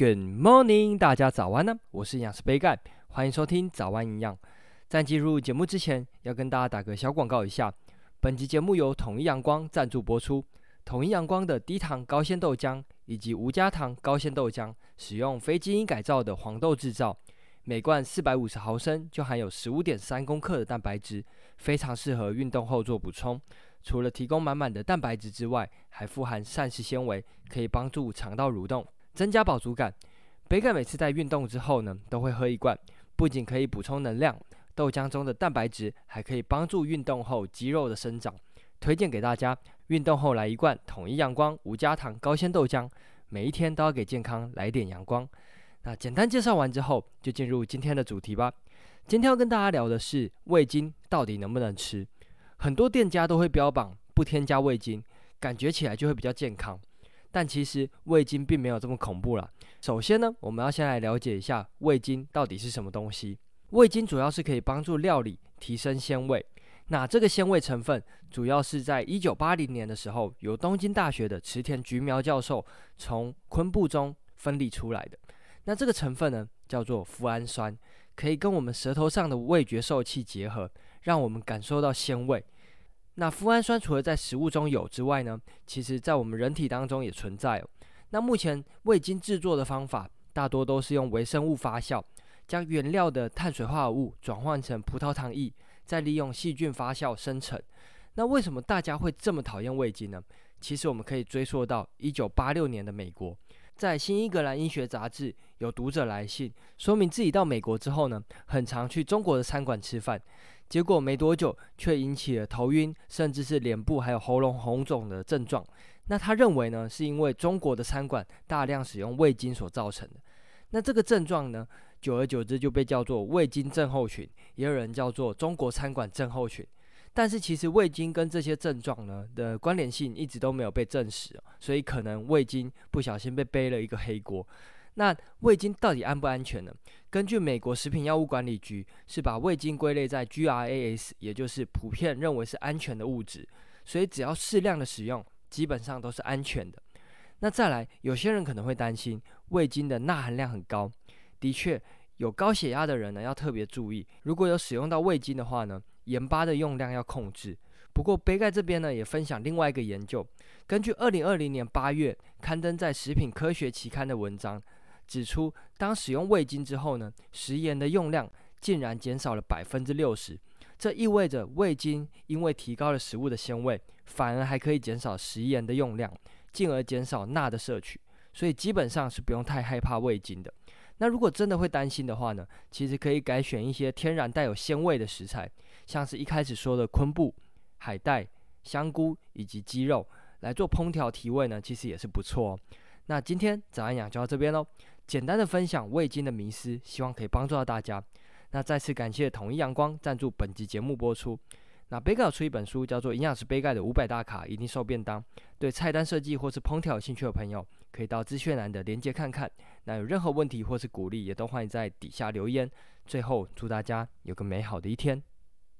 Good morning，大家早安呢！我是营养师杯盖，欢迎收听早安营养。在进入节目之前，要跟大家打个小广告一下。本集节目由统一阳光赞助播出。统一阳光的低糖高纤豆浆以及无加糖高纤豆浆，使用非基因改造的黄豆制造，每罐四百五十毫升就含有十五点三公克的蛋白质，非常适合运动后做补充。除了提供满满的蛋白质之外，还富含膳食纤维，可以帮助肠道蠕动。增加饱足感，杯盖每次在运动之后呢，都会喝一罐，不仅可以补充能量，豆浆中的蛋白质还可以帮助运动后肌肉的生长。推荐给大家，运动后来一罐统一阳光无加糖高纤豆浆，每一天都要给健康来点阳光。那简单介绍完之后，就进入今天的主题吧。今天要跟大家聊的是味精到底能不能吃？很多店家都会标榜不添加味精，感觉起来就会比较健康。但其实味精并没有这么恐怖啦。首先呢，我们要先来了解一下味精到底是什么东西。味精主要是可以帮助料理提升鲜味。那这个鲜味成分主要是在一九八零年的时候，由东京大学的池田菊苗教授从昆布中分离出来的。那这个成分呢，叫做麸胺酸，可以跟我们舌头上的味觉受器结合，让我们感受到鲜味。那富氨酸除了在食物中有之外呢，其实在我们人体当中也存在。那目前味精制作的方法大多都是用微生物发酵，将原料的碳水化合物转换成葡萄糖液，再利用细菌发酵生成。那为什么大家会这么讨厌味精呢？其实我们可以追溯到一九八六年的美国，在《新英格兰医学杂志》有读者来信，说明自己到美国之后呢，很常去中国的餐馆吃饭。结果没多久，却引起了头晕，甚至是脸部还有喉咙红肿的症状。那他认为呢，是因为中国的餐馆大量使用味精所造成的。那这个症状呢，久而久之就被叫做味精症候群，也有人叫做中国餐馆症候群。但是其实味精跟这些症状呢的关联性一直都没有被证实，所以可能味精不小心被背了一个黑锅。那味精到底安不安全呢？根据美国食品药物管理局，是把味精归类在 GRAS，也就是普遍认为是安全的物质，所以只要适量的使用，基本上都是安全的。那再来，有些人可能会担心味精的钠含量很高，的确，有高血压的人呢要特别注意，如果有使用到味精的话呢，盐巴的用量要控制。不过杯盖这边呢也分享另外一个研究，根据二零二零年八月刊登在《食品科学》期刊的文章。指出，当使用味精之后呢，食盐的用量竟然减少了百分之六十。这意味着味精因为提高了食物的鲜味，反而还可以减少食盐的用量，进而减少钠的摄取。所以基本上是不用太害怕味精的。那如果真的会担心的话呢，其实可以改选一些天然带有鲜味的食材，像是一开始说的昆布、海带、香菇以及鸡肉来做烹调提味呢，其实也是不错哦。那今天早安养就到这边喽。简单的分享味精的迷思，希望可以帮助到大家。那再次感谢统一阳光赞助本集节目播出。那杯盖有出一本书，叫做《营养师杯盖的五百大卡一定瘦便当》。对菜单设计或是烹调有兴趣的朋友，可以到资讯栏的链接看看。那有任何问题或是鼓励，也都欢迎在底下留言。最后，祝大家有个美好的一天。